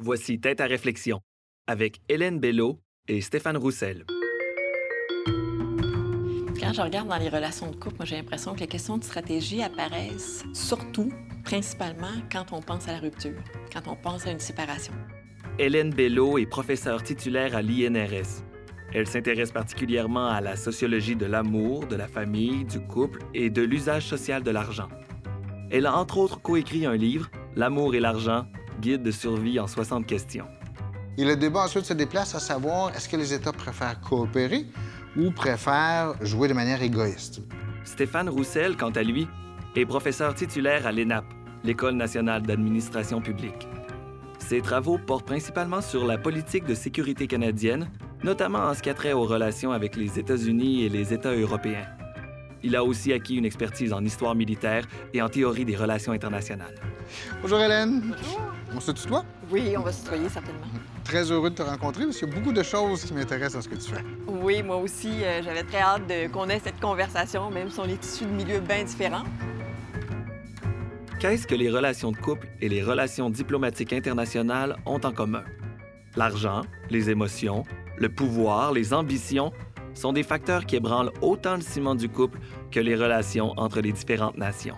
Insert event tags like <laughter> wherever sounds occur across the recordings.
Voici Tête à réflexion avec Hélène Bello et Stéphane Roussel. Quand je regarde dans les relations de couple, moi j'ai l'impression que les questions de stratégie apparaissent surtout, principalement, quand on pense à la rupture, quand on pense à une séparation. Hélène Bello est professeure titulaire à l'INRS. Elle s'intéresse particulièrement à la sociologie de l'amour, de la famille, du couple et de l'usage social de l'argent. Elle a entre autres coécrit un livre, L'amour et l'argent, guide de survie en 60 questions. Et le débat ensuite se déplace à savoir est-ce que les États préfèrent coopérer ou préfèrent jouer de manière égoïste? Stéphane Roussel, quant à lui, est professeur titulaire à l'ENAP, l'École nationale d'administration publique. Ses travaux portent principalement sur la politique de sécurité canadienne, notamment en ce qui a trait aux relations avec les États-Unis et les États européens. Il a aussi acquis une expertise en histoire militaire et en théorie des relations internationales. Bonjour Hélène. Bonjour. On se tutoie? Oui, on va se tutoyer certainement. Très heureux de te rencontrer parce qu'il y a beaucoup de choses qui m'intéressent dans ce que tu fais. Oui, moi aussi, euh, j'avais très hâte de- qu'on ait cette conversation, même si on est issus de milieux bien différents. Qu'est-ce que les relations de couple et les relations diplomatiques internationales ont en commun? L'argent, les émotions, le pouvoir, les ambitions sont des facteurs qui ébranlent autant le ciment du couple que les relations entre les différentes nations.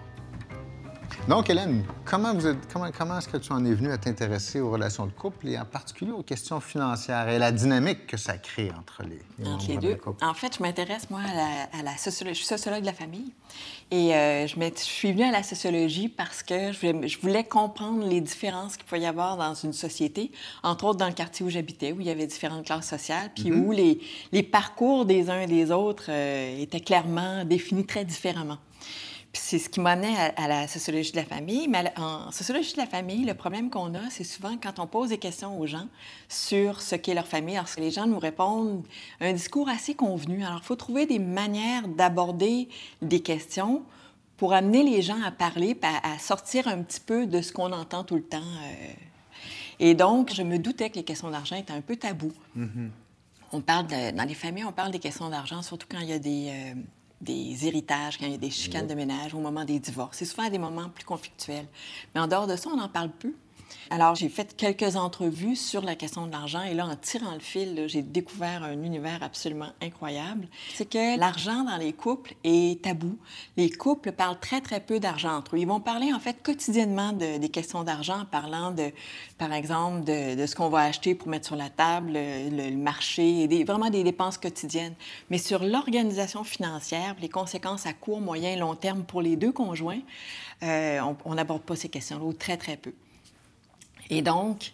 Donc, Hélène, comment, vous êtes- comment, comment est-ce que tu en es venue à t'intéresser aux relations de couple et en particulier aux questions financières et la dynamique que ça crée entre les, les Entre les deux. couple? En fait, je m'intéresse, moi, à la, à la sociologie. Je suis sociologue de la famille. Et euh, je, suis venue à la sociologie parce que je voulais, je voulais comprendre les différences qu'il pouvait y avoir dans une société, entre autres dans le quartier où j'habitais, où il y avait différentes classes sociales, puis où les, les parcours des uns et des autres euh, étaient clairement définis très différemment. Puis c'est ce qui m'a amené à, à la sociologie de la famille. Mais en sociologie de la famille, le problème qu'on a, c'est souvent quand on pose des questions aux gens sur ce qu'est leur famille, alors que les gens nous répondent un discours assez convenu. Alors, il faut trouver des manières d'aborder des questions pour amener les gens à parler, à, à sortir un petit peu de ce qu'on entend tout le temps. euh. Et donc, je me doutais que les questions d'argent étaient un peu tabous. On parle de- dans les familles, on parle des questions d'argent, surtout quand il y a des, euh, des héritages, quand il y a des chicanes de ménage, au moment des divorces. C'est souvent à des moments plus conflictuels. Mais en dehors de ça, on en parle peu. Alors, j'ai fait quelques entrevues sur la question de l'argent et là, en tirant le fil, j'ai découvert un univers absolument incroyable. C'est que l'argent dans les couples est tabou. Les couples parlent très, très peu d'argent entre eux. Ils vont parler, en fait, quotidiennement de- des questions d'argent en parlant, de, par exemple, de, ce qu'on va acheter pour mettre sur la table, le, le- marché, des- vraiment des dépenses quotidiennes. Mais sur l'organisation financière, les conséquences à court, moyen et long terme pour les deux conjoints, euh, on- n'aborde pas ces questions-là, très, très peu. Et donc,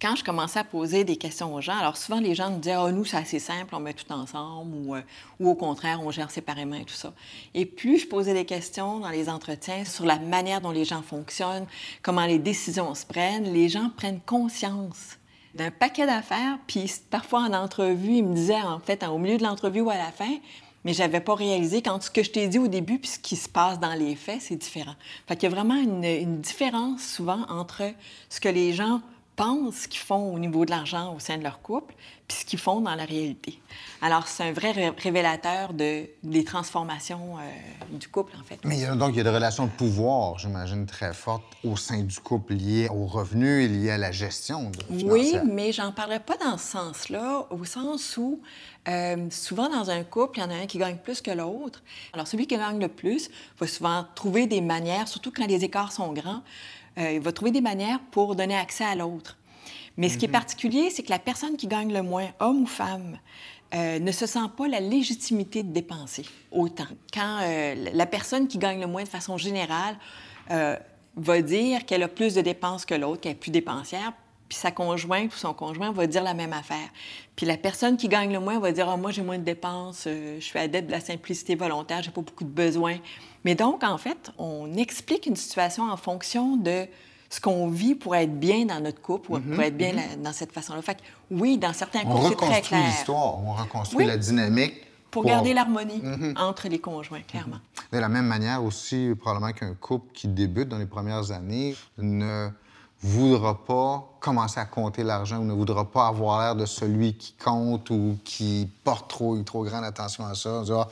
quand je commençais à poser des questions aux gens, alors souvent les gens me disaient Ah, nous, c'est assez simple, on met tout ensemble, ou, euh, ou au contraire, on gère séparément et tout ça. Et plus je posais des questions dans les entretiens sur la manière dont les gens fonctionnent, comment les décisions se prennent, les gens prennent conscience d'un paquet d'affaires, puis parfois en entrevue, ils me disaient en fait, au milieu de l'entrevue ou à la fin, mais j'avais pas réalisé quand ce que je t'ai dit au début puis ce qui se passe dans les faits, c'est différent. Fait qu'il y a vraiment une, une différence souvent entre ce que les gens pensent qu'ils font au niveau de l'argent au sein de leur couple puis ce qu'ils font dans la réalité. Alors, c'est un vrai ré- révélateur de, des transformations euh, du couple, en fait. Mais a- donc, il y a des relations de pouvoir, j'imagine, très fortes au sein du couple liées aux revenus et liées à la gestion de Oui, mais j'en parlerai pas dans ce sens-là, au sens où euh, souvent dans un couple, il y en a un qui gagne plus que l'autre. Alors celui qui gagne le plus va souvent trouver des manières, surtout quand les écarts sont grands, euh, il va trouver des manières pour donner accès à l'autre. Mais ce qui est particulier, c'est que la personne qui gagne le moins, homme ou femme, euh, ne se sent pas la légitimité de dépenser autant. Quand euh, la personne qui gagne le moins de façon générale euh, va dire qu'elle a plus de dépenses que l'autre, qu'elle est plus dépensière, puis sa conjointe ou son conjoint va dire la même affaire. Puis la personne qui gagne le moins va dire Ah, Moi, j'ai moins de dépenses, je suis adepte de la simplicité volontaire, j'ai pas beaucoup de besoins. Mais donc, en fait, on explique une situation en fonction de ce qu'on vit pour être bien dans notre couple ou pour être bien la- dans cette façon-là. Fait que, oui, dans certains On couples, c'est très reconstruit l'histoire, on reconstruit Oui. la dynamique. Pour garder l'harmonie entre les conjoints, clairement. De la même manière aussi, probablement qu'un couple qui débute dans les premières années ne voudra pas commencer à compter l'argent ou ne voudra pas avoir l'air de celui qui compte ou qui porte trop, trop grande attention à ça. On ah,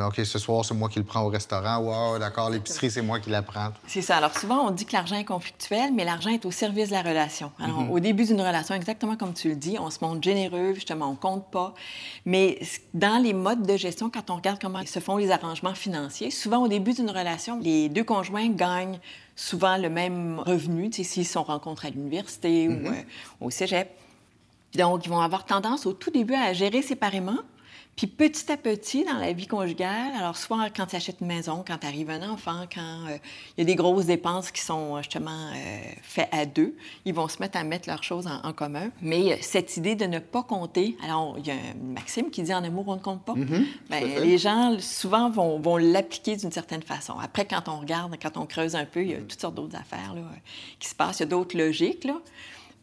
OK, ce soir, c'est moi qui le prends au restaurant. Wow, d'accord, l'épicerie, c'est moi qui la prends. C'est ça. Alors, souvent, on dit que l'argent est conflictuel, mais l'argent est au service de la relation. Alors, mm-hmm. au début d'une relation, exactement comme tu le dis, on se montre généreux, justement, on compte pas. Mais dans les modes de gestion, quand on regarde comment se font les arrangements financiers, souvent, au début d'une relation, les deux conjoints gagnent souvent le même revenu, s'ils sont rencontrés à l'université ou mm-hmm. euh, au cégep. Donc, ils vont avoir tendance au tout début à gérer séparément, puis petit à petit, dans la vie conjugale, alors soit quand tu achètes une maison, quand arrive un enfant, quand euh, il y a des grosses dépenses qui sont justement euh, faites à deux, ils vont se mettre à mettre leurs choses en, commun. Mais cette idée de ne pas compter, alors il y a une maxime qui dit en amour, on ne compte pas. Mm-hmm. Bien, les gens, souvent, vont, vont l'appliquer d'une certaine façon. Après, quand on regarde, quand on creuse un peu, il y a toutes sortes d'autres affaires là, qui se passent, il y a d'autres logiques. Là.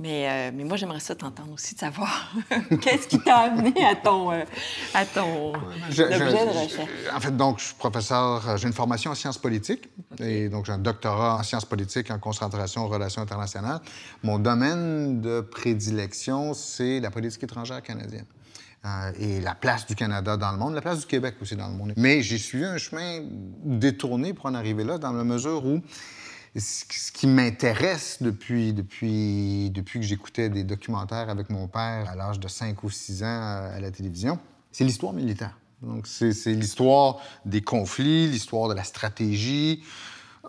Mais, euh, mais moi, j'aimerais ça t'entendre aussi, de savoir <laughs> qu'est-ce qui t'a amené à ton, euh, à ton objet de recherche. En fait, donc, je suis professeur, euh, j'ai une formation en sciences politiques, et donc j'ai un doctorat en sciences politiques en concentration en relations internationales. Mon domaine de prédilection, c'est la politique étrangère canadienne. et la place du Canada dans le monde, la place du Québec aussi dans le monde. Mais j'ai suivi un chemin détourné pour en arriver là, dans la mesure où ce qui m'intéresse depuis, que j'écoutais des documentaires avec mon père à l'âge de 5 ou 6 ans à la télévision, c'est l'histoire militaire. Donc, c'est l'histoire des conflits, l'histoire de la stratégie,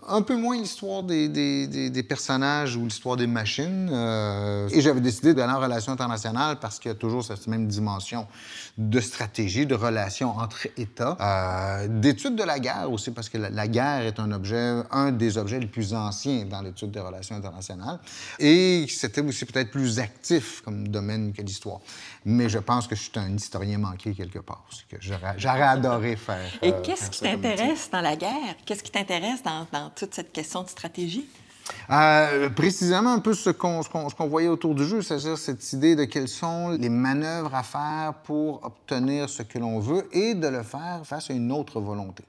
un peu moins l'histoire des, des, des, personnages ou l'histoire des machines. Euh, et j'avais décidé d'aller en relation internationale parce qu'il y a toujours cette même dimension de stratégie, de relation entre États. Euh, d'études de la guerre aussi, parce que la, guerre est un objet, un des objets les plus anciens dans l'étude des relations internationales. Et c'était aussi peut-être plus actif comme domaine que l'histoire. Mais je pense que je suis un historien manqué quelque part. que j'aurais adoré faire. Et euh, qu'est-ce qui t'intéresse dans la guerre? Qu'est-ce qui t'intéresse dans, dans toute cette question de stratégie? Euh, précisément un peu ce qu'on voyait autour du jeu, c'est-à-dire cette idée de quelles sont les manœuvres à faire pour obtenir ce que l'on veut et de le faire face à une autre volonté.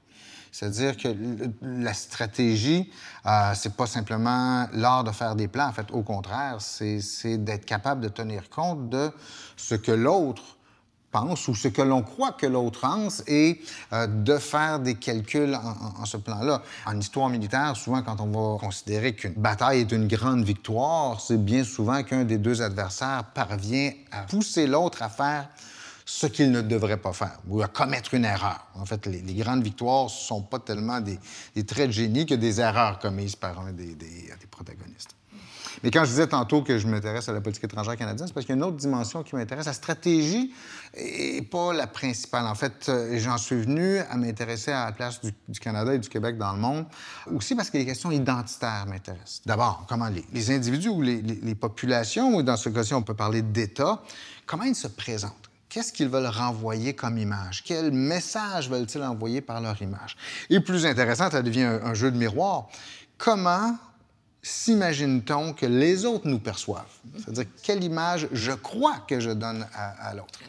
C'est-à-dire que la stratégie, euh, c'est pas simplement l'art de faire des plans. En fait, au contraire, c'est d'être capable de tenir compte de ce que l'autre ou ce que l'on croit que l'autre pense et euh, de faire des calculs en, ce plan-là. En histoire militaire, souvent, quand on va considérer qu'une bataille est une grande victoire, c'est bien souvent qu'un des deux adversaires parvient à pousser l'autre à faire ce qu'il ne devrait pas faire ou à commettre une erreur. En fait, les, grandes victoires ne sont pas tellement des, traits de génie que des erreurs commises par un des protagonistes. Mais quand je disais tantôt que je m'intéresse à la politique étrangère canadienne, c'est parce qu'il y a une autre dimension qui m'intéresse. La stratégie n'est pas la principale. En fait, euh, j'en suis venu à m'intéresser à la place du, Canada et du Québec dans le monde, aussi parce que les questions identitaires m'intéressent. D'abord, comment les, individus ou les, les populations, ou dans ce cas-ci, on peut parler d'État, comment ils se présentent? Qu'est-ce qu'ils veulent renvoyer comme image? Quel message veulent-ils envoyer par leur image? Et plus intéressant, ça devient un jeu de miroir. Comment s'imagine-t-on que les autres nous perçoivent? C'est-à-dire, quelle image je crois que je donne à, l'autre?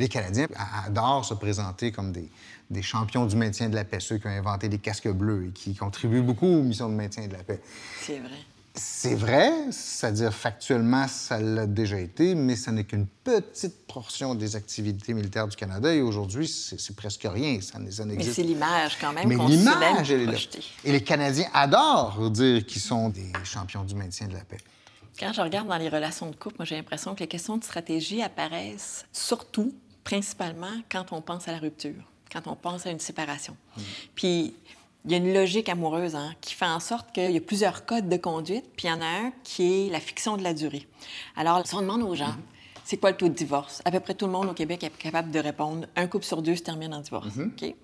Les Canadiens adorent se présenter comme des, des, champions du maintien de la paix, ceux qui ont inventé les casques bleus et qui contribuent beaucoup aux missions de maintien de la paix. C'est vrai. C'est vrai, c'est-à-dire factuellement, ça l'a déjà été, mais ce n'est qu'une petite portion des activités militaires du Canada et aujourd'hui, c'est presque rien. Ça, ça mais c'est l'image quand même. Mais l'image, elle est là. Et les Canadiens adorent dire qu'ils sont des champions du maintien de la paix. Quand je regarde dans les relations de couple, moi, j'ai l'impression que les questions de stratégie apparaissent surtout, principalement, quand on pense à la rupture, quand on pense à une séparation. Hmm. Puis il y a une logique amoureuse hein, qui fait en sorte qu'il y a plusieurs codes de conduite, puis il y en a un qui est la fiction de la durée. Alors, si on demande aux gens, mm-hmm. c'est quoi le taux de divorce? À peu près tout le monde au Québec est capable de répondre, un couple sur deux se termine en divorce. Mm-hmm.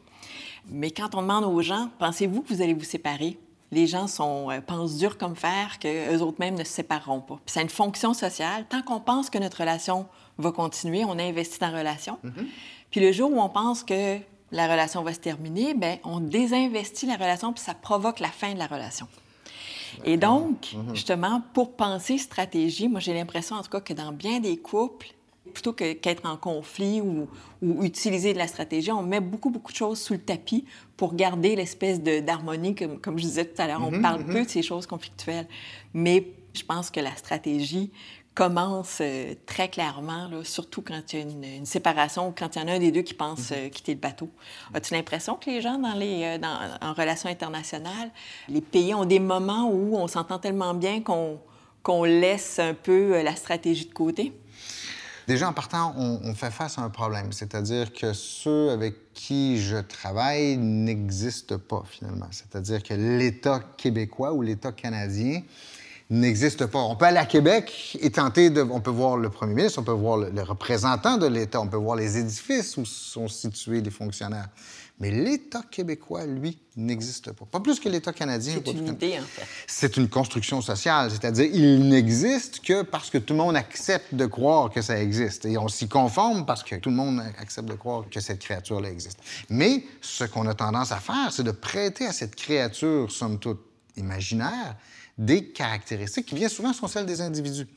Mais quand on demande aux gens, pensez-vous que vous allez vous séparer? Les gens sont, euh, pensent dur comme fer qu'eux autres mêmes ne se sépareront pas. Puis c'est une fonction sociale. Tant qu'on pense que notre relation va continuer, on investit dans la relation. Mm-hmm. Puis le jour où on pense que la relation va se terminer, bien, on désinvestit la relation, puis ça provoque la fin de la relation. Et donc, mhm. justement, pour penser stratégie, moi, j'ai l'impression, en tout cas, que dans bien des couples, plutôt qu'être en conflit ou, utiliser de la stratégie, on met beaucoup, beaucoup de choses sous le tapis pour garder l'espèce d'harmonie, comme, comme je disais tout à l'heure. On mhm, parle mhm. peu de ces choses conflictuelles. Mais je pense que la stratégie commence euh, très clairement, là, surtout quand il y a une, séparation ou quand il y en a un des deux qui pense mm-hmm. quitter le bateau. As-tu l'impression que les gens dans les, dans, en relations internationales, les pays ont des moments où on s'entend tellement bien qu'on qu'on laisse un peu la stratégie de côté? Déjà, en partant, on, fait face à un problème, c'est-à-dire que ceux avec qui je travaille n'existent pas finalement. C'est-à-dire que l'État québécois ou l'État canadien n'existe pas. On peut aller à Québec et tenter de... On peut voir le premier ministre, on peut voir le représentant de l'État, on peut voir les édifices où sont situés les fonctionnaires. Mais l'État québécois, lui, n'existe pas. Pas plus que l'État canadien. C'est une idée, en fait. C'est une construction sociale, c'est-à-dire il n'existe que parce que tout le monde accepte de croire que ça existe. Et on s'y conforme parce que tout le monde accepte de croire que cette créature-là existe. Mais ce qu'on a tendance à faire, c'est de prêter à cette créature, somme toute imaginaire, des caractéristiques qui bien souvent sont celles des individus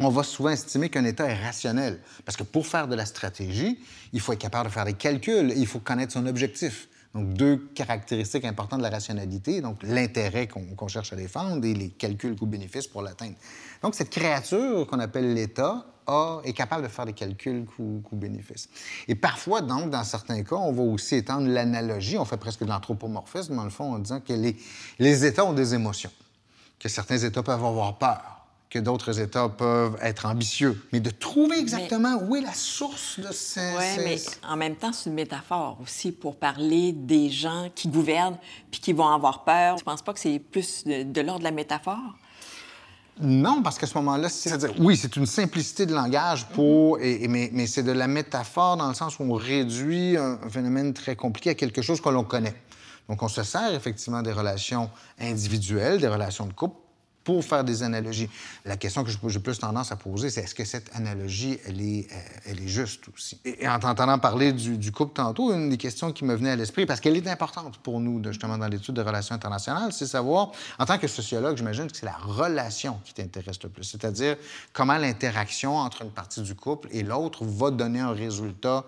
on va souvent estimer qu'un État est rationnel. Parce que pour faire de la stratégie, il faut être capable de faire des calculs, il faut connaître son objectif. Donc, deux caractéristiques importantes de la rationalité, donc l'intérêt qu'on cherche à défendre et les calculs coûts-bénéfices pour l'atteindre. Donc, cette créature qu'on appelle l'État est capable de faire des calculs coûts-bénéfices. Et parfois, donc, dans certains cas, on va aussi étendre l'analogie, on fait presque de l'anthropomorphisme, dans le fond, en disant que les, les États ont des émotions, que certains États peuvent avoir peur, que d'autres États peuvent être ambitieux. Mais de trouver exactement où est la source de ces... Oui, mais en même temps, c'est une métaphore aussi pour parler des gens qui gouvernent puis qui vont avoir peur. Je pense pas que c'est plus de, l'ordre de la métaphore? Non, parce qu'à ce moment-là, c'est-à-dire, oui, c'est une simplicité de langage pour, et, mais, mais c'est de la métaphore dans le sens où on réduit un, un phénomène très compliqué à quelque chose que l'on connaît. Donc, on se sert effectivement des relations individuelles, des relations de couple, pour faire des analogies. La question que j'ai plus tendance à poser, c'est est-ce que cette analogie, elle est, euh, elle est juste aussi? Et, en t'entendant parler du, couple tantôt, une des questions qui me venait à l'esprit, parce qu'elle est importante pour nous, justement, dans l'étude de relations internationales, c'est savoir, en tant que sociologue, j'imagine que c'est la relation qui t'intéresse le plus, c'est-à-dire comment l'interaction entre une partie du couple et l'autre va donner un résultat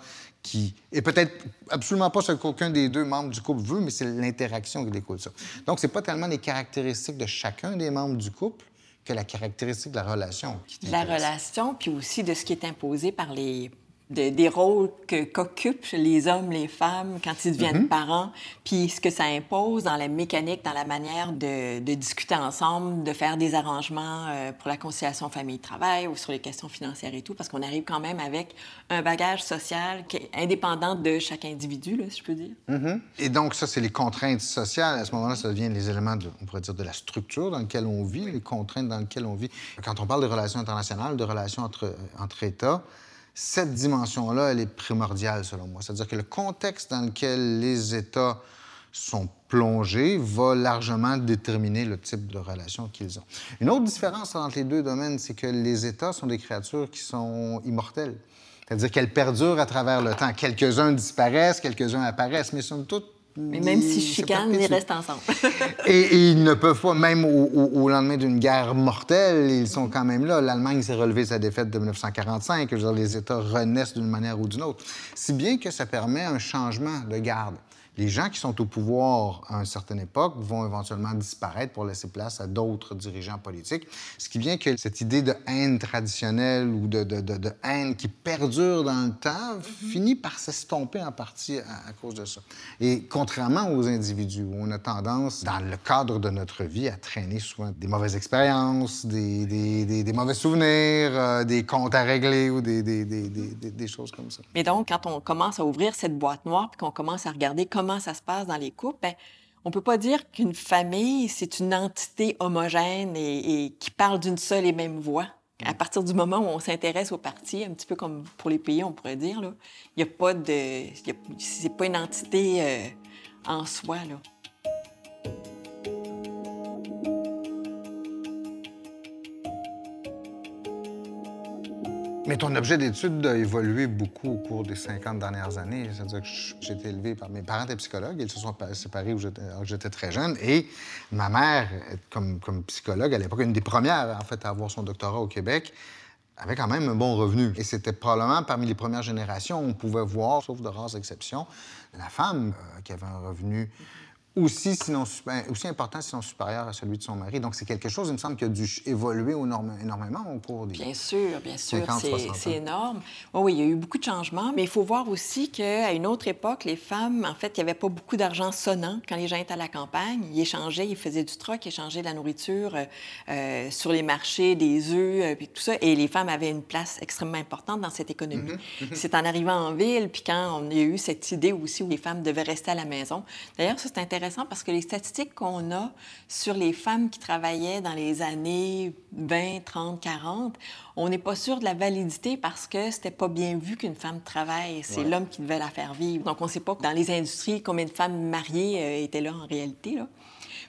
qui est peut-être absolument pas ce qu'aucun des deux membres du couple veut, mais c'est l'interaction qui découle ça. Donc, c'est pas tellement les caractéristiques de chacun des membres du couple que la caractéristique de la relation qui La relation, puis aussi de ce qui est imposé par les des rôles qu'occupent les hommes, les femmes quand ils deviennent mhm. parents, puis ce que ça impose dans la mécanique, dans la manière de, discuter ensemble, de faire des arrangements euh, pour la conciliation famille-travail ou sur les questions financières et tout, parce qu'on arrive quand même avec un bagage social qui est indépendant de chaque individu, là, si je peux dire. Mhm. Et donc, ça, c'est les contraintes sociales. À ce moment-là, ça devient les éléments, de, on pourrait dire, de la structure dans laquelle on vit, les contraintes dans lesquelles on vit. Quand on parle de relations internationales, de relations entre, entre États, cette dimension-là, elle est primordiale selon moi. C'est-à-dire que le contexte dans lequel les États sont plongés va largement déterminer le type de relation qu'ils ont. Une autre différence entre les deux domaines, c'est que les États sont des créatures qui sont immortelles. C'est-à-dire qu'elles perdurent à travers le temps. Quelques-uns disparaissent, quelques-uns apparaissent, mais sont toutes mais même si chicanent, ils restent ensemble. <laughs> et, ils ne peuvent pas, même au, lendemain d'une guerre mortelle, ils sont quand même là. L'Allemagne s'est relevée sa défaite de 1945. Je veux dire, les États renaissent d'une manière ou d'une autre. Si bien que ça permet un changement de garde les gens qui sont au pouvoir à une certaine époque vont éventuellement disparaître pour laisser place à d'autres dirigeants politiques. Ce qui vient que cette idée de haine traditionnelle ou de, haine qui perdure dans le temps finit par s'estomper en partie à, cause de ça. Et contrairement aux individus, où on a tendance, dans le cadre de notre vie, à traîner souvent des mauvaises expériences, des, mauvais souvenirs, euh, des comptes à régler ou des, choses comme ça. Mais donc, quand on commence à ouvrir cette boîte noire puis qu'on commence à regarder comment comment ça se passe dans les couples, ben, on peut pas dire qu'une famille, c'est une entité homogène et, qui parle d'une seule et même voix. À mm. partir du moment où on s'intéresse aux partis, un petit peu comme pour les pays, on pourrait dire, il n'y a pas de... C'est pas une entité euh, en soi, là. Mais ton objet d'étude a évolué beaucoup au cours des 50 dernières années. C'est-à-dire que j'ai été élevé par mes parents étaient psychologues. Ils se sont séparés où j'étais très jeune. Et ma mère, comme, comme psychologue, à l'époque, une des premières, en fait, à avoir son doctorat au Québec, avait quand même un bon revenu. Et c'était probablement parmi les premières générations où on pouvait voir, sauf de rares exceptions, la femme euh, qui avait un revenu aussi, sinon, ben, aussi important, sinon supérieur à celui de son mari. Donc, c'est quelque chose, il me semble, qui a dû évoluer énormément au cours des... Bien sûr, bien sûr, c'est énorme. Oui, oui, il y a eu beaucoup de changements, mais il faut voir aussi qu'à une autre époque, les femmes, en fait, il n'y avait pas beaucoup d'argent sonnant quand les gens étaient à la campagne. Ils échangeaient, ils faisaient du troc, ils échangeaient de la nourriture euh, euh, sur les marchés, des œufs, euh, puis tout ça. Et les femmes avaient une place extrêmement importante dans cette économie. Mm-hmm, mm-hmm. C'est en arrivant en ville, puis quand on a eu cette idée aussi où les femmes devaient rester à la maison. D'ailleurs, ça, c'est intéressant parce que les statistiques qu'on a sur les femmes qui travaillaient dans les années 20, 30, 40, on n'est pas sûr de la validité parce que c'était pas bien vu qu'une femme travaille. C'est l'homme qui devait la faire vivre. Donc, on ne sait pas dans les industries combien de femmes mariées euh, étaient là en réalité. Là.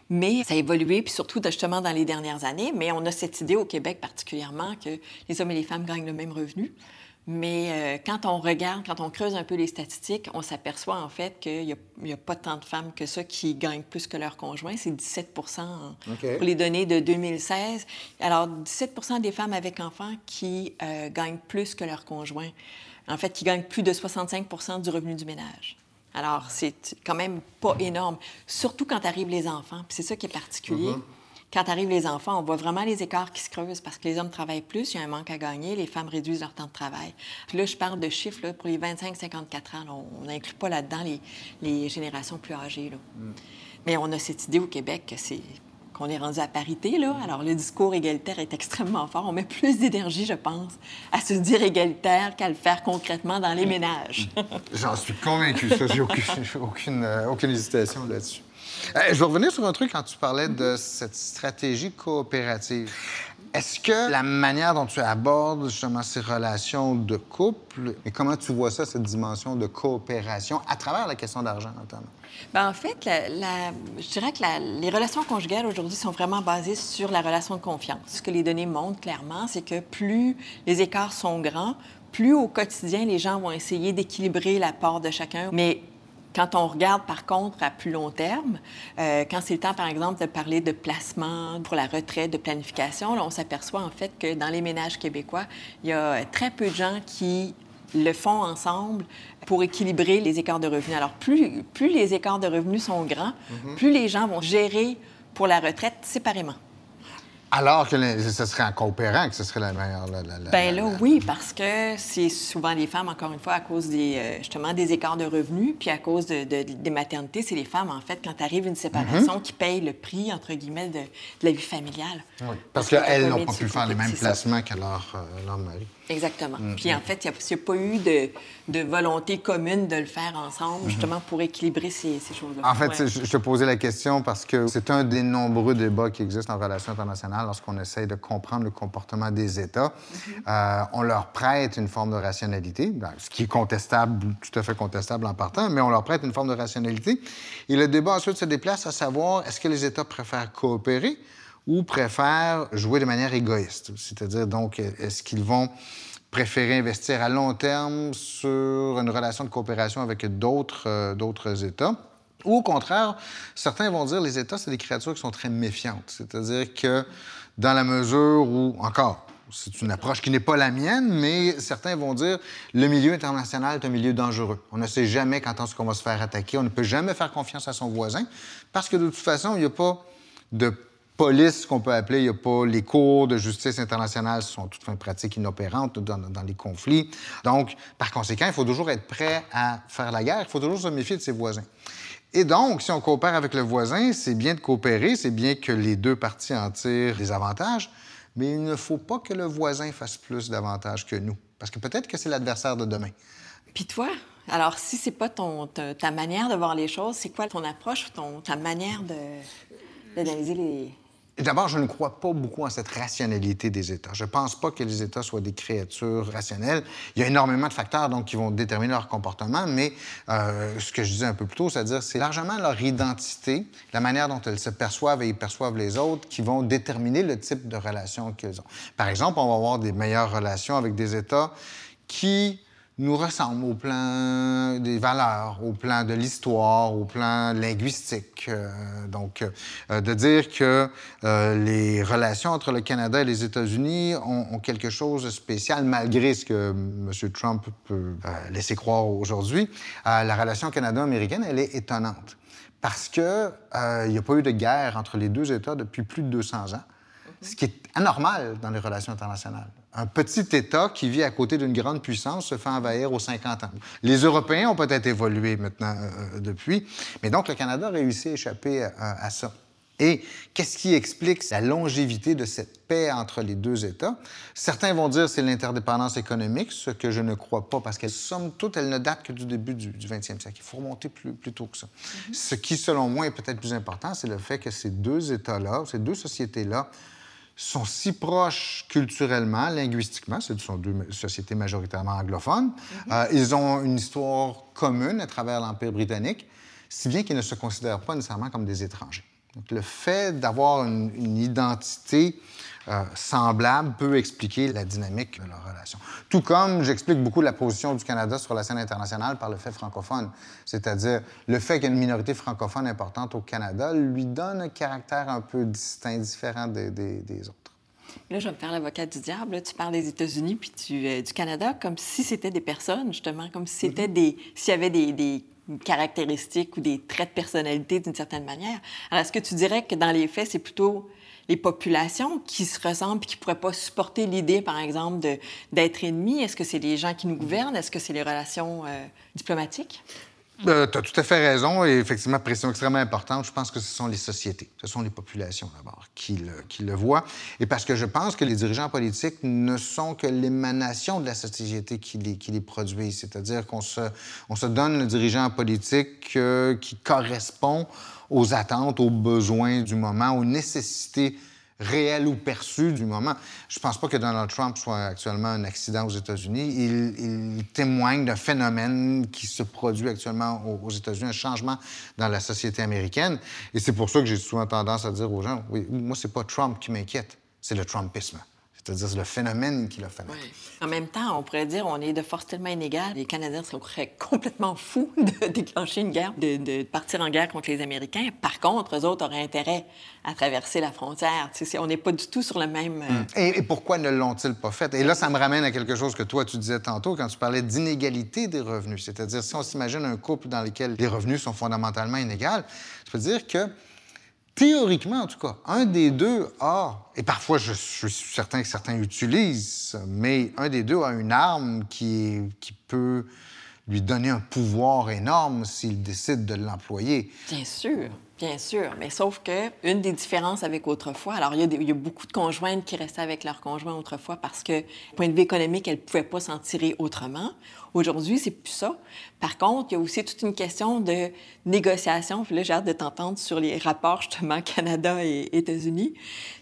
Mais ça a évolué, puis surtout justement dans les dernières années. Mais on a cette idée au Québec particulièrement que les hommes et les femmes gagnent le même revenu. Mais euh, quand on regarde, quand on creuse un peu les statistiques, on s'aperçoit en fait qu'il n'y a, pas tant de femmes que ça qui gagnent plus que leur conjoint. C'est 17% pour les données de 2016. Alors, 17 des femmes avec enfants qui euh, gagnent plus que leur conjoint. En fait, qui gagnent plus de 65% du revenu du ménage. Alors, c'est quand même pas énorme, surtout quand arrivent les enfants. c'est ça qui est particulier. Uh-huh. Quand arrivent les enfants, on voit vraiment les écarts qui se creusent parce que les hommes travaillent plus, il y a un manque à gagner, les femmes réduisent leur temps de travail. Puis là, je parle de chiffres pour les 25-54 ans. on n'inclut pas là-dedans les, générations plus âgées. Mm. Mais on a cette idée au Québec que c'est qu'on est rendu à parité, là. Alors, le discours égalitaire est extrêmement fort. On met plus d'énergie, je pense, à se dire égalitaire qu'à le faire concrètement dans les ménages. J'en suis convaincu, ça. J'ai aucune, <laughs> euh, aucune hésitation là-dessus. Euh, je vais revenir sur un truc quand tu parlais de cette stratégie coopérative. Est-ce que la manière dont tu abordes justement ces relations de couple, et comment tu vois ça, cette dimension de coopération, à travers la question d'argent notamment? Bien, en fait, je dirais que les relations conjugales aujourd'hui sont vraiment basées sur la relation de confiance. Ce que les données montrent clairement, c'est que plus les écarts sont grands, plus au quotidien, les gens vont essayer d'équilibrer la part de chacun. Mais quand on regarde, par contre, à plus long terme, euh, quand c'est le temps, par exemple, de parler de placement pour la retraite, de planification, on s'aperçoit en fait que dans les ménages québécois, il y a très peu de gens qui le font ensemble pour équilibrer les écarts de revenus. Alors, plus, plus les écarts de revenus sont grands, mm-hmm. plus les gens vont gérer pour la retraite séparément. Alors que ce serait en coopérant que ce serait la meilleure. Bien là, oui, parce que c'est souvent les femmes, encore une fois, à cause des, euh, justement des écarts de revenus, puis à cause de, des maternités, c'est les femmes, en fait, quand arrive une séparation, mhm. qui payent le prix, entre guillemets, de, la vie familiale. Oui, parce, qu'elles n'ont pas pu faire les mêmes placements que leur, euh, leur mari. Exactement. Mm, Puis en mm. fait, il n'y a, pas eu de, volonté commune de le faire ensemble, mm-hmm. justement pour équilibrer ces, choses-là. En fait, je, te posais la question parce que c'est un des nombreux débats qui existent en relations lorsqu'on essaye de comprendre le comportement des États. Mm-hmm. Euh, on leur prête une forme de rationalité, ben, ce qui est contestable, tout à fait contestable en partant, mais on leur prête une forme de rationalité. Et le débat ensuite se déplace à savoir est-ce que les États préfèrent coopérer ou préfèrent jouer de manière égoïste? C'est-à-dire, donc, est-ce qu'ils vont préférer investir à long terme sur une relation de coopération avec d'autres euh, d'autres États? Ou au contraire, certains vont dire les États, c'est des créatures qui sont très méfiantes. C'est-à-dire que dans la mesure où, encore, c'est une approche qui n'est pas la mienne, mais certains vont dire le milieu international est un milieu dangereux. On ne sait jamais quand est-ce qu'on va se faire attaquer. On ne peut jamais faire confiance à son voisin parce que de toute façon, il n'y a pas de police qu'on peut appeler, il n'y a pas les cours de justice internationale sont toutes fin pratiques inopérantes dans, dans, les conflits. Donc, par conséquent, il faut toujours être prêt à faire la guerre, il faut toujours se méfier de ses voisins. Et donc, si on coopère avec le voisin, c'est bien de coopérer, c'est bien que les deux parties en tirent des avantages, mais il ne faut pas que le voisin fasse plus d'avantages que nous, parce que peut-être que c'est l'adversaire de demain. Puis toi, alors si c'est pas ta, manière de voir les choses, c'est quoi ton approche, ton, ta manière d'analyser les, D'abord, je ne crois pas beaucoup en cette rationalité des États. Je ne pense pas que les États soient des créatures rationnelles. Il y a énormément de facteurs donc, qui vont déterminer leur comportement, mais euh, ce que je disais un peu plus tôt, c'est-à-dire c'est largement leur identité, la manière dont elles se perçoivent et perçoivent les autres qui vont déterminer le type de relation qu'ils ont. Par exemple, on va avoir des meilleures relations avec des États qui nous ressemblent au plan des valeurs, au plan de l'histoire, au plan linguistique. Euh, donc, euh, de dire que euh, les relations entre le Canada et les États-Unis ont, quelque chose de spécial, malgré ce que M. Trump peut laisser croire aujourd'hui, la relation Canada-américaine, elle est étonnante. Parce qu'il n'y a pas eu de guerre entre les deux États depuis plus de 200 ans, ce qui est anormal dans les relations internationales un petit État qui vit à côté d'une grande puissance se fait envahir aux 50 ans. Les Européens ont peut-être évolué maintenant euh, euh, depuis, mais donc le Canada a réussi à échapper à, euh, à ça. Et qu'est-ce qui explique la longévité de cette paix entre les deux États? Certains vont dire c'est l'interdépendance économique, ce que je ne crois pas, parce qu'elle, somme toute, elle ne date que du début du, 20e siècle. Il faut remonter plus, plus tôt que ça. Mm-hmm. Ce qui, selon moi, est peut-être plus important, c'est le fait que ces deux États-là, ces deux sociétés-là, sont si proches culturellement, linguistiquement, ce sont deux sociétés majoritairement anglophones. Mhm. Euh, ils ont une histoire commune à travers l'Empire britannique, si bien qu'ils ne se considèrent pas nécessairement comme des étrangers. Donc, le fait d'avoir une identité euh, semblable peut expliquer la dynamique de leur relation. Tout comme j'explique beaucoup la position du Canada sur la scène internationale par le fait francophone, c'est-à-dire le fait qu'il y a une minorité francophone importante au Canada lui donne un caractère un peu distinct, différent des, autres. Là, je vais me faire l'avocat du diable. tu parles des États-Unis puis euh, du Canada comme si c'était des personnes, justement, comme si c'était mm-hmm. des... s'il y avait des, des caractéristiques ou des traits de personnalité d'une certaine manière. Alors, est-ce que tu dirais que dans les faits, c'est plutôt les populations qui se ressemblent et qui ne pourraient pas supporter l'idée, par exemple, d'être ennemis? Est-ce que c'est les gens qui nous gouvernent? Est-ce que c'est les relations euh, diplomatiques? Euh, tu tout à fait raison et effectivement, pression extrêmement importante. Je pense que ce sont les sociétés, ce sont les populations d'abord qui le, qui le voient. Et parce que je pense que les dirigeants politiques ne sont que l'émanation de la société qui les, qui produit. C'est-à-dire qu'on se, on se donne le dirigeant politique euh, qui correspond aux attentes, aux besoins du moment, aux nécessités réelles ou perçues du moment. Je ne pense pas que Donald Trump soit actuellement un accident aux États-Unis. Il, témoigne d'un phénomène qui se produit actuellement aux, États-Unis, un changement dans la société américaine. Et c'est pour ça que j'ai souvent tendance à dire aux gens, oui, moi, c'est pas Trump qui m'inquiète, c'est le Trumpisme. C'est-à-dire le phénomène qui l'a fait. En même temps, on pourrait dire on est de force tellement inégale. Les Canadiens seraient <laughs> complètement fous de <laughs> déclencher une guerre, de, partir en guerre contre les Américains. Par contre, eux autres auraient intérêt à traverser la frontière. on n'est pas du tout sur le même... Euh, hum. Et, pourquoi ne l'ont-ils pas fait? Et là, ça me ramène à quelque chose que toi, tu disais tantôt quand tu parlais d'inégalité des revenus. C'est-à-dire, si on s'imagine un couple dans lequel les revenus sont fondamentalement inégaux, ça veut dire que théoriquement en tout cas, un des deux a, et parfois je, suis certain que certains utilisent, mais un des deux a une arme qui, qui peut lui donner un pouvoir énorme s'il décide de l'employer. Bien sûr. Bien sûr, mais sauf que une des différences avec autrefois, alors il y, a beaucoup de conjointes qui restaient avec leur conjoint autrefois parce que, point de vue économique, elles ne pouvaient pas s'en tirer autrement. Aujourd'hui, c'est plus ça. Par contre, il y a aussi toute une question de négociation. Puis là, j'ai hâte de t'entendre sur les rapports, justement, <laughs> Canada et États-Unis.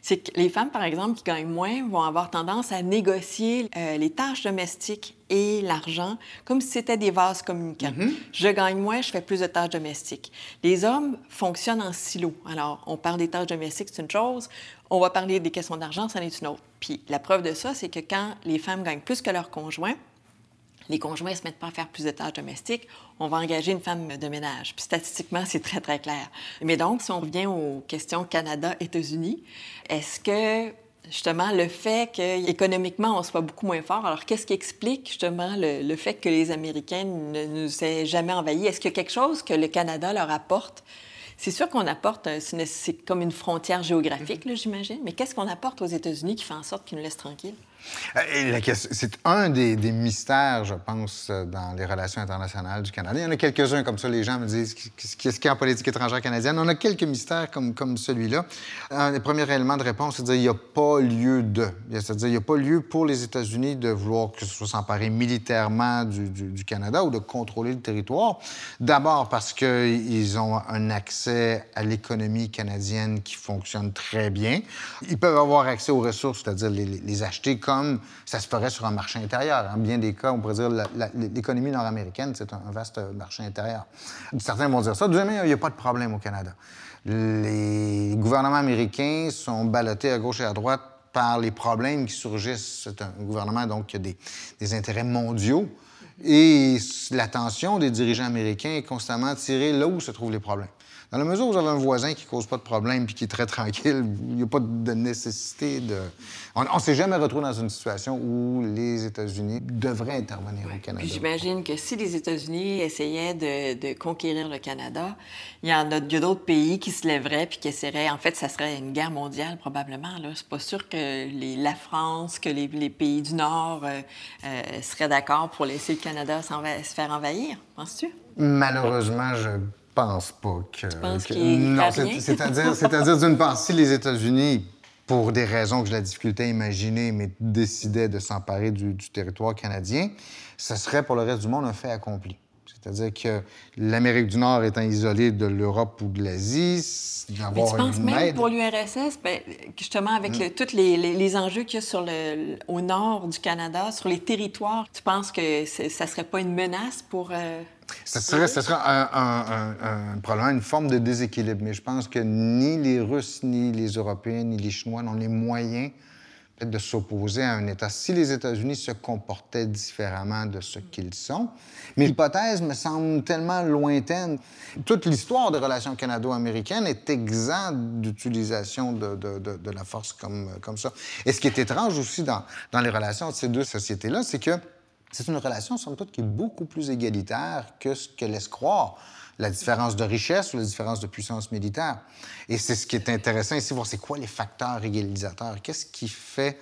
C'est que les femmes, par exemple, qui gagnent moins, vont avoir tendance à négocier euh, les tâches domestiques et l'argent comme si c'était des vases communicants. Mm-hmm. Je gagne moins, je fais plus de tâches domestiques. Les hommes fonctionnent en silo. Alors, on parle des tâches domestiques, c'est une chose. On va parler des questions d'argent, c'en est une autre. Puis la preuve de ça, c'est que quand les femmes gagnent plus que leurs conjoints, les conjoints ne se mettent pas à faire plus de tâches domestiques, on va engager une femme de ménage. Puis statistiquement, c'est très, très clair. Mais donc, si on revient aux questions Canada-États-Unis, est-ce que justement le fait qu'économiquement, on soit beaucoup moins fort. Alors, qu'est-ce qui explique justement le, fait que les Américains ne nous aient jamais envahis? Est-ce qu'il y a quelque chose que le Canada leur apporte c'est sûr qu'on apporte, c'est comme une frontière géographique, j'imagine, mais qu'est-ce qu'on apporte aux États-Unis qui fait en sorte qu'ils nous laissent tranquilles? Euh, c'est un des, mystères, je pense, dans les relations internationales du Canada. Il y en a quelques-uns comme ça. Les gens me disent qu'est-ce qu'il y a en politique étrangère canadienne. On a quelques mystères comme, celui-là. Un des premiers éléments de réponse, c'est de dire qu'il n'y a pas lieu de. C'est-à-dire qu'il n'y a pas lieu pour les États-Unis de vouloir que ce soit s'emparer militairement du, du, Canada ou de contrôler le territoire. D'abord parce qu'ils ont un accès à l'économie canadienne qui fonctionne très bien. Ils peuvent avoir accès aux ressources, c'est-à-dire les, les acheter comme ça se ferait sur un marché intérieur. En bien des cas, on pourrait dire l'économie nord-américaine, c'est un, vaste marché intérieur. Certains vont dire ça. Deuxièmement, il n'y a pas de problème au Canada. Les gouvernements américains sont ballottés à gauche et à droite par les problèmes qui surgissent. C'est un gouvernement donc qui a des, intérêts mondiaux Et l'attention des dirigeants américains est constamment tirée là où se trouvent les problèmes. Dans la mesure où vous avez un voisin qui ne cause pas de problème puis qui est très tranquille, il n'y a pas de nécessité de. On ne s'est jamais retrouvé dans une situation où les États-Unis devraient intervenir au Canada. J'imagine que si les États-Unis essayaient de, conquérir le Canada, il y en a, d'autres pays qui se lèveraient puis qui essaieraient. En fait, ça serait une guerre mondiale probablement. Là, c'est pas sûr que les, la France, que les, pays du Nord euh, euh, seraient d'accord pour laisser le Canada se faire envahir. Penses-tu? Malheureusement, je pense pas que. Tu penses qu'il Non, c'est-à-dire, c'est-à-dire d'une part, si les États-Unis, pour des raisons que j'ai la difficulté à imaginer, mais décidaient de s'emparer du, territoire canadien, ce serait pour le reste du monde un fait accompli. C'est-à-dire que l'Amérique du Nord étant isolée de l'Europe ou de l'Asie, d'avoir tu penses même pour l'URSS, ben, justement avec mm. tous les, enjeux qu'il y a sur le, au nord du Canada, sur les territoires, tu penses que ça serait pas une menace pour... Euh, ça serait, ça serait un, probablement une forme de déséquilibre, mais je pense que ni les Russes, ni les Européens, ni les Chinois n'ont les moyens de s'opposer à un État. Si les États-Unis se comportaient différemment de ce qu'ils sont, mais l'hypothèse me semble tellement lointaine. Toute l'histoire des relations canado-américaines est exempte d'utilisation de, la force comme, comme ça. Et ce qui est étrange aussi dans, dans les relations de ces deux sociétés-là, c'est que c'est une relation, somme toute, qui est beaucoup plus égalitaire que ce que laisse croire la différence de richesse ou la différence de puissance militaire. Et c'est ce qui est intéressant ici, voir c'est quoi les facteurs égalisateurs. Qu'est-ce qui fait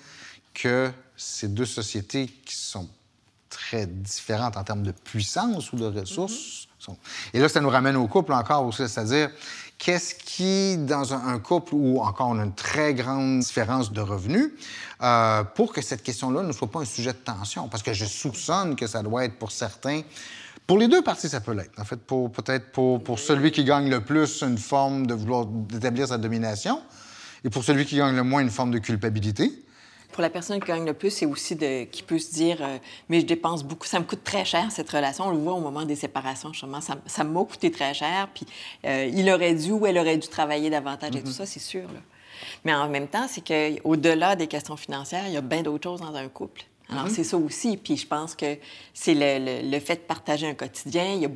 que ces deux sociétés qui sont très différentes en termes de puissance ou de ressources. sont... Et là, ça nous ramène au couple encore aussi, c'est-à-dire qu'est-ce qui, dans un, couple où encore on a une très grande différence de revenus, euh, pour que cette question-là ne soit pas un sujet de tension, parce que je soupçonne que ça doit être pour certains pour les deux parties, ça peut l'être. En fait, pour, peut-être pour, pour, celui qui gagne le plus, une forme de vouloir d'établir sa domination, et pour celui qui gagne le moins, une forme de culpabilité. Pour la personne qui gagne le plus, c'est aussi de, qui peut se dire euh, Mais je dépense beaucoup, ça me coûte très cher cette relation. On le voit au moment des séparations, justement, ça m'a coûté très cher, puis euh, il aurait dû ou elle aurait dû travailler davantage et tout mm-hmm. ça, c'est sûr. Mais en même temps, c'est qu'au-delà des questions financières, il y a bien d'autres choses dans un couple. Alors, mm-hmm. c'est ça aussi. Puis je pense que c'est le, le, fait de partager un quotidien, il y a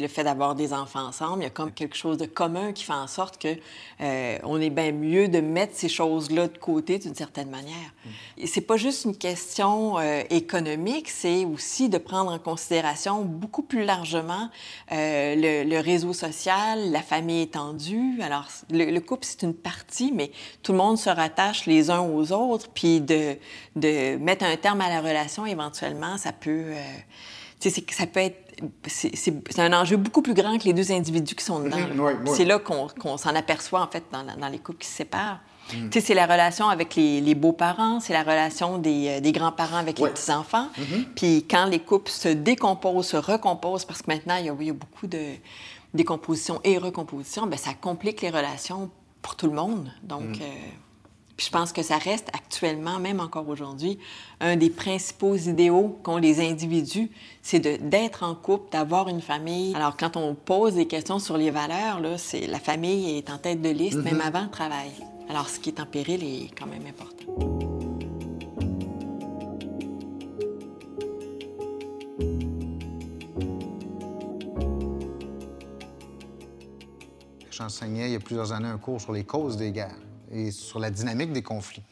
le fait d'avoir des enfants ensemble, il y a comme quelque chose de commun qui fait en sorte que euh, on est bien mieux de mettre ces choses-là de côté d'une certaine manière. Mm. Et c'est pas juste une question euh, économique, c'est aussi de prendre en considération beaucoup plus largement euh, le, le, réseau social, la famille étendue. Alors, le, le couple, c'est une partie, mais tout le monde se rattache les uns aux autres, puis de, de mettre un terme à la relation, éventuellement, ça peut... Euh, ça peut être c'est un enjeu beaucoup plus grand que les deux individus qui sont dedans. <laughs> C'est là qu'on s'en aperçoit, en fait, dans, dans, les couples qui se séparent. Mm. C'est la relation avec les, beaux-parents, c'est la relation des, euh, des grands-parents avec les petits-enfants. Mm-hmm. Puis quand les couples se décomposent, se recomposent, parce que maintenant, il y a, il y a beaucoup de décomposition et recomposition, bien, ça complique les relations pour tout le monde. Donc... Mm. Euh, je pense que ça reste actuellement, même encore aujourd'hui, un des principaux idéaux qu'ont les individus, c'est d'être en couple, d'avoir une famille. Alors, quand on pose des questions sur les valeurs, là, c'est la famille est en tête de liste, même mm-hmm. avant le travail. Alors, ce qui est en péril est quand même important. J'enseignais il y a plusieurs années un cours sur les causes des guerres et sur la dynamique des conflits.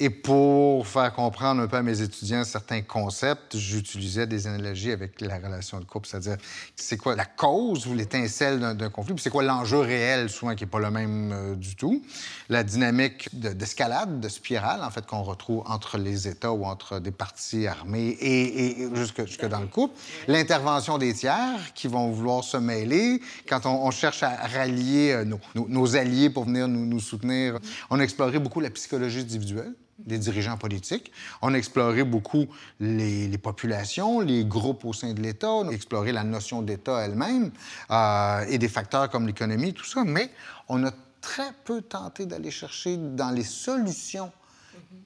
Et pour faire comprendre un peu à mes étudiants certains concepts, j'utilisais des analogies avec la relation de couple, c'est-à-dire c'est quoi la cause ou l'étincelle d'un conflit, puis c'est quoi l'enjeu réel, souvent qui n'est pas le même euh, du tout. La dynamique d'escalade, de, spirale, en fait, qu'on retrouve entre les États ou entre des partis armés et, jusque, dans le couple. L'intervention des tiers qui vont vouloir se mêler quand on, cherche à rallier euh, nos, alliés pour venir nous soutenir. On a exploré beaucoup la psychologie individuelle des dirigeants politiques. On a exploré beaucoup les, populations, les groupes au sein de l'État, on a exploré la notion d'État elle-même euh, et des facteurs comme l'économie, tout ça, mais on a très peu tenté d'aller chercher dans les solutions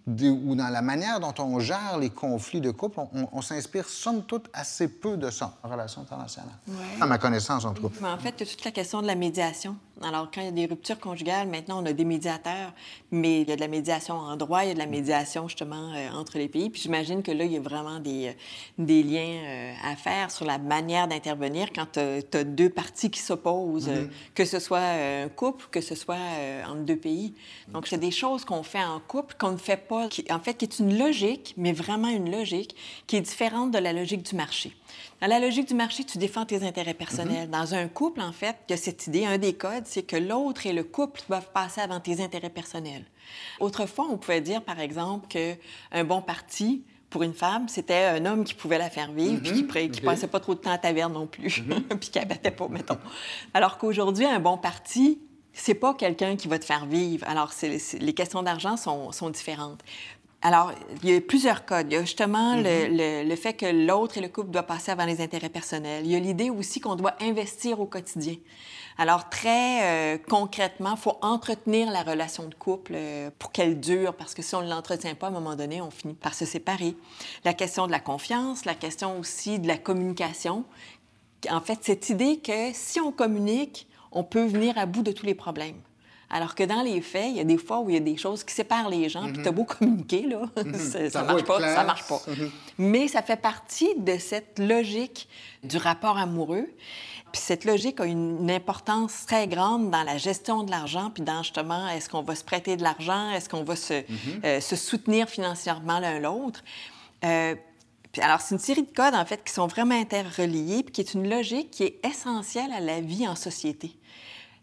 ou dans la manière dont on gère les conflits de couple, on, s'inspire somme toute assez peu de ça en relation internationale. À ma connaissance, en tout cas. Mais en fait, toute la question de la médiation Alors, quand il y a des ruptures conjugales, maintenant, on a des médiateurs, mais il y a de la médiation en droit, il y a de la médiation, justement, euh, entre les pays. Puis j'imagine que là, il y a vraiment des, euh, des liens euh, à faire sur la manière d'intervenir quand tu as, deux parties qui s'opposent, mm-hmm. que ce soit un couple, que ce soit entre deux pays. Donc, c'est des choses qu'on fait en couple qu'on ne fait pas, qui, en fait, qui est une logique, mais vraiment une logique qui est différente de la logique du marché. Dans la logique du marché, tu défends tes intérêts personnels. Mm-hmm. Dans un couple, en fait, il y a cette idée, un des codes, c'est que l'autre et le couple doivent passer avant tes intérêts personnels. Autrefois, on pouvait dire, par exemple, qu'un bon parti pour une femme, c'était un homme qui pouvait la faire vivre, puis qui, ne passait pas trop de temps à taverne non plus, mm-hmm. <laughs> puis qui abattait pas, mettons. Alors qu'aujourd'hui, un bon parti, c'est pas quelqu'un qui va te faire vivre. Alors, les questions d'argent sont, sont, différentes. Alors, il y a plusieurs codes. Il y a justement mm-hmm. le, fait que l'autre et le couple doivent passer avant les intérêts personnels. Il y a l'idée aussi qu'on doit investir au quotidien. Alors, très euh, concrètement, il faut entretenir la relation de couple euh, pour qu'elle dure, parce que si on ne l'entretient pas, à un moment donné, on finit par se séparer. La question de la confiance, la question aussi de la communication. En fait, cette idée que si on communique, on peut venir à bout de tous les problèmes. Alors que dans les faits, il y a des fois où il y a des choses qui séparent les gens, puis tu as beau communiquer, là, mhm. <laughs> ça, ne marche pas, ça marche pas. Mais ça fait partie de cette logique du rapport amoureux. Puis cette logique a une, importance très grande dans la gestion de l'argent, puis dans justement, est-ce qu'on va se prêter de l'argent, est-ce qu'on va se, mhm. euh, se, soutenir financièrement l'un l'autre. Euh, puis alors, c'est une série de codes, en fait, qui sont vraiment interreliés, puis qui est une logique qui est essentielle à la vie en société.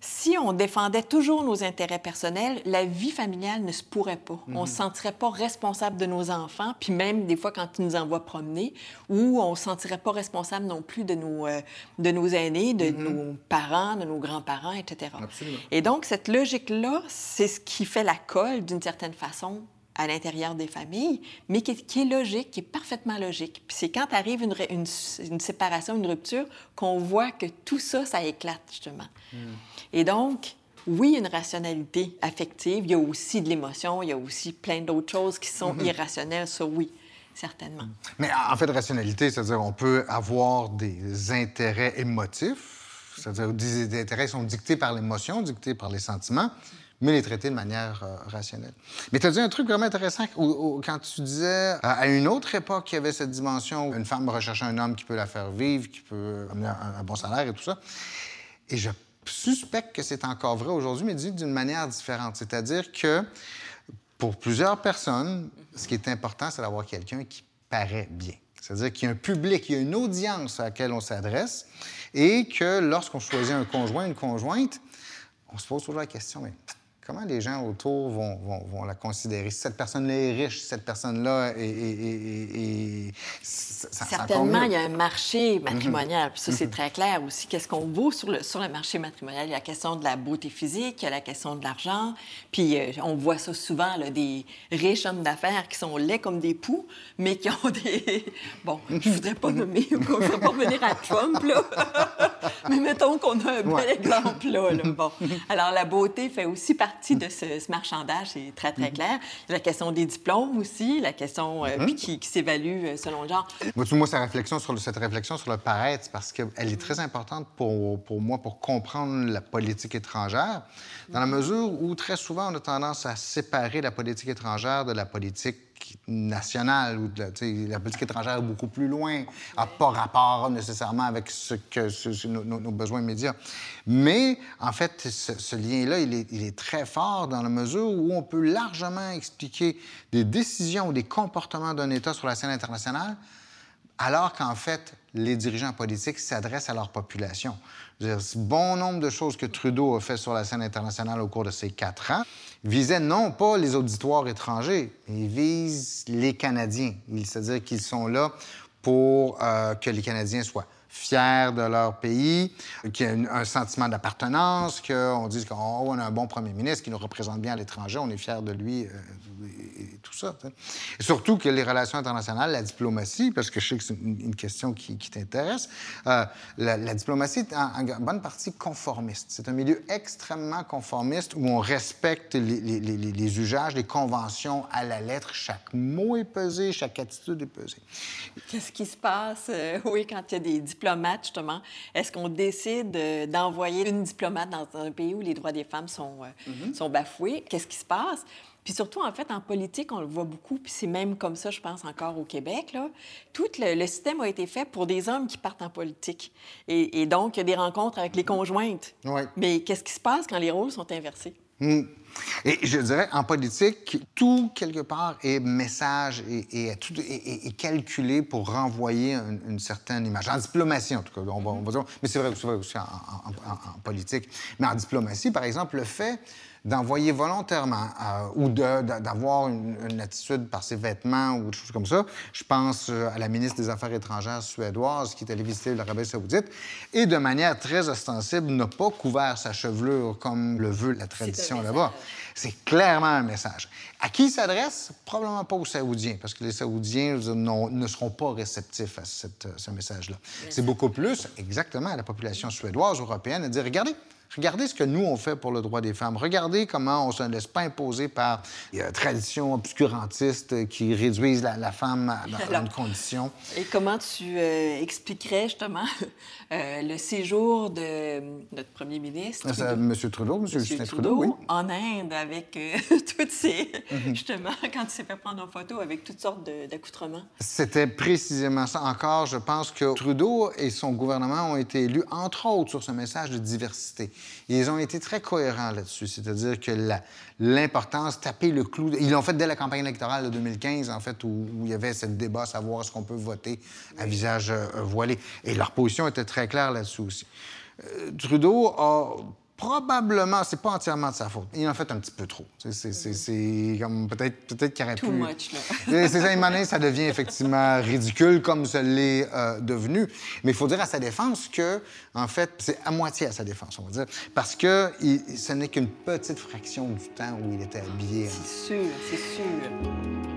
Si on défendait toujours nos intérêts personnels, la vie familiale ne se pourrait pas. On ne mhm. se sentirait pas responsable de nos enfants, puis même des fois quand ils nous envoient promener, ou on ne se sentirait pas responsable non plus de nos, euh, de nos aînés, de mhm. nos parents, de nos grands-parents, etc. Absolument. Et donc, cette logique-là, c'est ce qui fait la colle, d'une certaine façon, à l'intérieur des familles, mais qui est, logique, qui est parfaitement logique. Puis c'est quand arrive une, une, séparation, une rupture, qu'on voit que tout ça, ça éclate, justement. Hmm. Et donc, oui, une rationalité affective, il y a aussi de l'émotion, il y a aussi plein d'autres choses qui sont hmm. irrationnelles, ça oui, certainement. Hmm. Mais en fait, rationalité, c'est-à-dire on peut avoir des intérêts émotifs, c'est-à-dire des intérêts sont dictés par l'émotion, dictés par les sentiments, mais les traiter de manière euh, rationnelle. Mais tu as dit un truc vraiment intéressant quand tu disais, à une autre époque, il y avait cette dimension où une femme recherche un homme qui peut la faire vivre, qui peut amener un, bon salaire et tout ça. Et je suspecte que c'est encore vrai aujourd'hui, mais dit d'une manière différente. C'est-à-dire que pour plusieurs personnes, ce qui est important, c'est d'avoir quelqu'un qui paraît bien. C'est-à-dire qu'il y a un public, il y a une audience à laquelle on s'adresse et que lorsqu'on choisit un conjoint, une conjointe, on se pose toujours la question, mais comment les gens autour vont, vont, la considérer? Si cette personne-là est riche, si cette personne-là est... Certainement, il y a un marché matrimonial, puis ça, c'est mhm. très clair aussi. Qu'est-ce qu'on vaut sur le, sur le marché matrimonial? Il y a la question de la beauté physique, il y a la question de l'argent, puis euh, on voit ça souvent, là, des riches hommes d'affaires qui sont laids comme des poux, mais qui ont <laughs> des... Bon, je voudrais pas nommer, je voudrais pas revenir à Trump, là, <laughs> mais mettons qu'on a un bel exemple, là, là. Bon. Alors, la beauté fait aussi partie de ce, marchandage, c'est très, très mhm. clair. La question des diplômes aussi, la question euh, mhm. qui, s'évalue euh, selon le genre. Moi, moi sa réflexion sur cette réflexion sur le paraître, parce qu'elle est très importante pour, pour moi pour comprendre la politique étrangère, dans la mhm. mesure où très souvent on a tendance à séparer la politique étrangère de la politique nationale ou la, politique étrangère est beaucoup plus loin, n'a pas rapport nécessairement avec ce que nos, besoins immédiats. Mais en fait, ce, lien-là, il est, très fort dans la mesure où on peut largement expliquer des décisions ou des comportements d'un État sur la scène internationale, alors qu'en fait, les dirigeants politiques s'adressent à leur population. Bon nombre de choses que Trudeau a fait sur la scène internationale au cours de ces quatre ans visaient non pas les auditoires étrangers, ils visent les Canadiens. C'est-à-dire qu'ils sont là pour euh, que les Canadiens soient fiers de leur pays, qu'il y ait un sentiment d'appartenance, qu'on dise qu'on a un bon premier ministre qui nous représente bien à l'étranger, on est fiers de lui. Euh, et tout ça. Et surtout que les relations internationales, la diplomatie, parce que je sais que c'est une, question qui, t'intéresse, euh, la, diplomatie est en, bonne partie conformiste. C'est un milieu extrêmement conformiste où on respecte les, usages, les conventions à la lettre. Chaque mot est pesé, chaque attitude est pesée. Qu'est-ce qui se passe, euh, oui, quand il y a des diplômes diplomate, justement, est-ce qu'on décide d'envoyer une diplomate dans un pays où les droits des femmes sont, mm-hmm. sont bafoués? Qu'est-ce qui se passe? Puis surtout, en fait, en politique, on le voit beaucoup, puis c'est même comme ça, je pense, encore au Québec. Là. Tout le, système a été fait pour des hommes qui partent en politique. Et, donc, il y a des rencontres avec les conjointes. Mais qu'est-ce qui se passe quand les rôles sont inversés? Hmm. Et je dirais, en politique, tout, quelque part, est message et, est, calculé pour renvoyer une, certaine image. En diplomatie, en tout cas, on va, on va dire, mais c'est vrai, aussi en, politique. Mais en diplomatie, par exemple, le fait d'envoyer volontairement euh, ou d'avoir une, attitude par ses vêtements ou des choses comme ça. Je pense euh, à la ministre des Affaires étrangères suédoise qui est allée visiter l'Arabie saoudite et de manière très ostensible n'a pas couvert sa chevelure comme le veut la tradition là-bas. C'est clairement un message. À qui il s'adresse? Probablement pas aux Saoudiens, parce que les Saoudiens ne seront pas réceptifs à ce message-là. C'est beaucoup plus, exactement, à la population suédoise, européenne, de dire, regardez, Regardez ce que nous, on fait pour le droit des femmes. Regardez comment on ne se laisse pas imposer par des euh, traditions obscurantistes qui réduisent la, femme dans une condition. Et comment tu euh, expliquerais justement euh, le séjour de notre premier ministre? M. Trudeau, M. Justin Trudeau, oui. En Inde avec <laughs> toutes ces... Mhm. Justement, quand il s'est fait prendre en photo avec toutes sortes d'accoutrements. C'était précisément ça. Encore, je pense que Trudeau et son gouvernement ont été élus, entre autres, sur ce message de diversité. Ils ont été très cohérents là-dessus, c'est-à-dire que l'importance, taper le clou... Ils l'ont fait dès la campagne électorale de 2015, en fait, où, il y avait ce débat savoir est-ce qu'on peut voter à visage euh, voilé. Et leur position était très claire là-dessus aussi. Euh, Trudeau a probablement, c'est pas entièrement de sa faute. Il en fait un petit peu trop. C'est comme peut-être peut-être qu'il aurait Too much, là. c'est ça, ça devient effectivement ridicule comme ça l'est euh, devenu. Mais il faut dire à sa défense que, en fait, c'est à moitié à sa défense, on va dire, parce que ce n'est qu'une petite fraction du temps où il était habillé. C'est sûr, c'est sûr.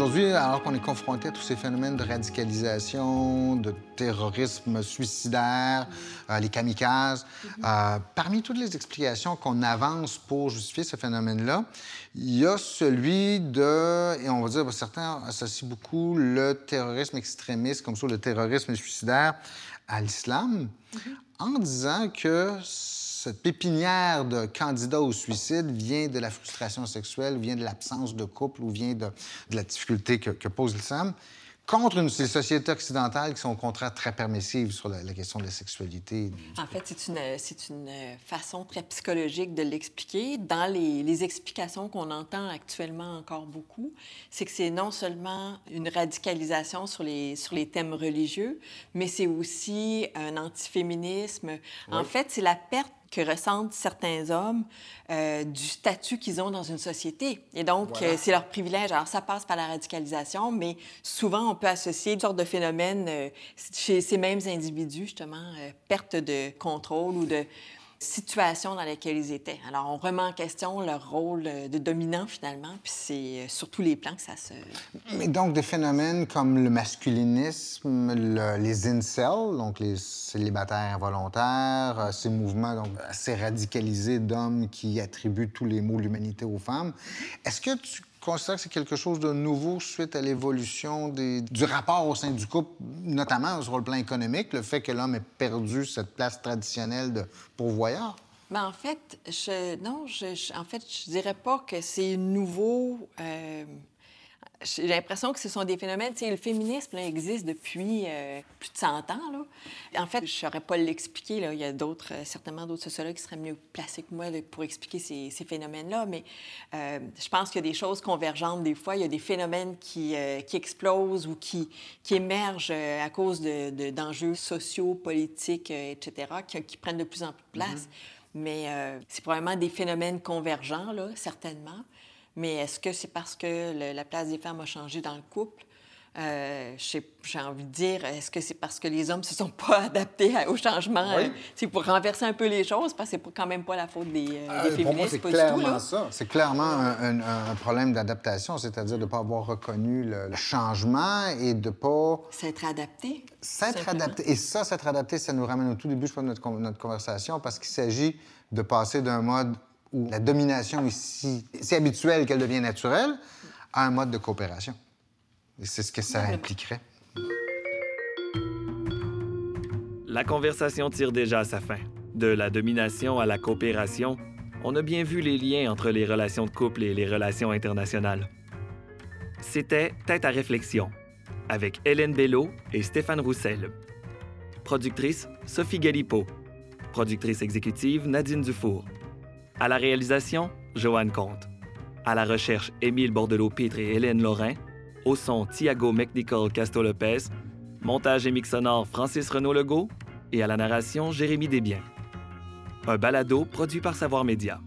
Aujourd'hui, alors qu'on est confronté à tous ces phénomènes de radicalisation, de terrorisme suicidaire, euh, les kamikazes, euh, parmi toutes les explications qu'on avance pour justifier ce phénomène-là, il y a celui de, et on va dire, certains associent beaucoup le terrorisme extrémiste, comme ça, le terrorisme suicidaire, à l'islam, mm-hmm. en disant que cette pépinière de candidats au suicide vient de la frustration sexuelle, vient de l'absence de couple ou vient de, la difficulté que, pose l'islam contre une, ces sociétés occidentales qui sont au contraire très permissives sur la, question de la sexualité. En fait, c'est une, c'est une façon très psychologique de l'expliquer. Dans les, les explications qu'on entend actuellement encore beaucoup, c'est que c'est non seulement une radicalisation sur les, sur les thèmes religieux, mais c'est aussi un antiféminisme. En fait, c'est la perte que ressentent certains hommes euh, du statut qu'ils ont dans une société. Et donc, euh, c'est leur privilège. Alors, ça passe par la radicalisation, mais souvent, on peut associer une sorte de phénomène euh, chez ces mêmes individus, justement, perte de contrôle ou de situation dans laquelle ils étaient. Alors, on remet en question leur rôle de dominant, finalement, puis c'est sur tous les plans que ça se... Mais donc, des phénomènes comme le masculinisme, les incels, donc les célibataires involontaires, euh, ces mouvements donc, assez radicalisés d'hommes qui attribuent tous les maux de l'humanité aux femmes, est-ce que tu considères que c'est quelque chose de nouveau suite à l'évolution du rapport au sein du couple, notamment sur le plan économique, le fait que l'homme ait perdu cette place traditionnelle de pourvoyeur? Ben, en fait, je, non, en fait, je dirais pas que c'est nouveau. Euh, j'ai l'impression que ce sont des phénomènes. Tu sais, le féminisme existe depuis euh, plus de 100 ans. Là. En fait, je ne saurais pas l'expliquer. Là. Il y a d'autres, euh, certainement d'autres sociologues qui seraient mieux placés que moi pour expliquer ces, ces phénomènes-là. Mais euh, je pense qu'il y a des choses convergentes des fois. Il y a des phénomènes qui, qui explosent ou qui, qui émergent à cause de, d'enjeux sociaux, politiques, etc., qui, qui, prennent de plus en plus de place. Mm-hmm. Mais c'est probablement des phénomènes convergents, là, certainement. Mais est-ce que c'est parce que la place des femmes a changé dans le couple? Euh, j'ai envie de dire, est-ce que c'est parce que les hommes se sont pas <laughs> adaptés au changement? Euh, c'est pour renverser un peu les choses, parce que c'est quand même pas la faute des, euh, ah, féministes. Pour moi, c'est clairement ça. C'est clairement un, problème d'adaptation, c'est-à-dire de ne pas avoir reconnu le, changement et de pas... S'être adapté. S'être adapté. Et ça, s'être adapté, ça nous ramène au tout début, je pense, de notre, notre conversation, parce qu'il s'agit de passer d'un mode où la domination est si, si habituelle qu'elle devient naturelle à un mode de coopération. Et c'est ce que ça impliquerait. La conversation tire déjà à sa fin. De la domination à la coopération, on a bien vu les liens entre les relations de couple et les relations internationales. C'était Tête à réflexion, avec Hélène Bello et Stéphane Roussel. Productrice, Sophie Galipo. Productrice exécutive, Nadine Dufour. À la réalisation, Joanne Comte. À la recherche, Émile Bordelot-Pitre et Hélène Lorrain. Au son, Thiago McNichol Casto-Lopez. Montage et mix sonore, Francis Renaud-Legault. Et à la narration, Jérémy Desbiens. Un balado produit par Savoir Média.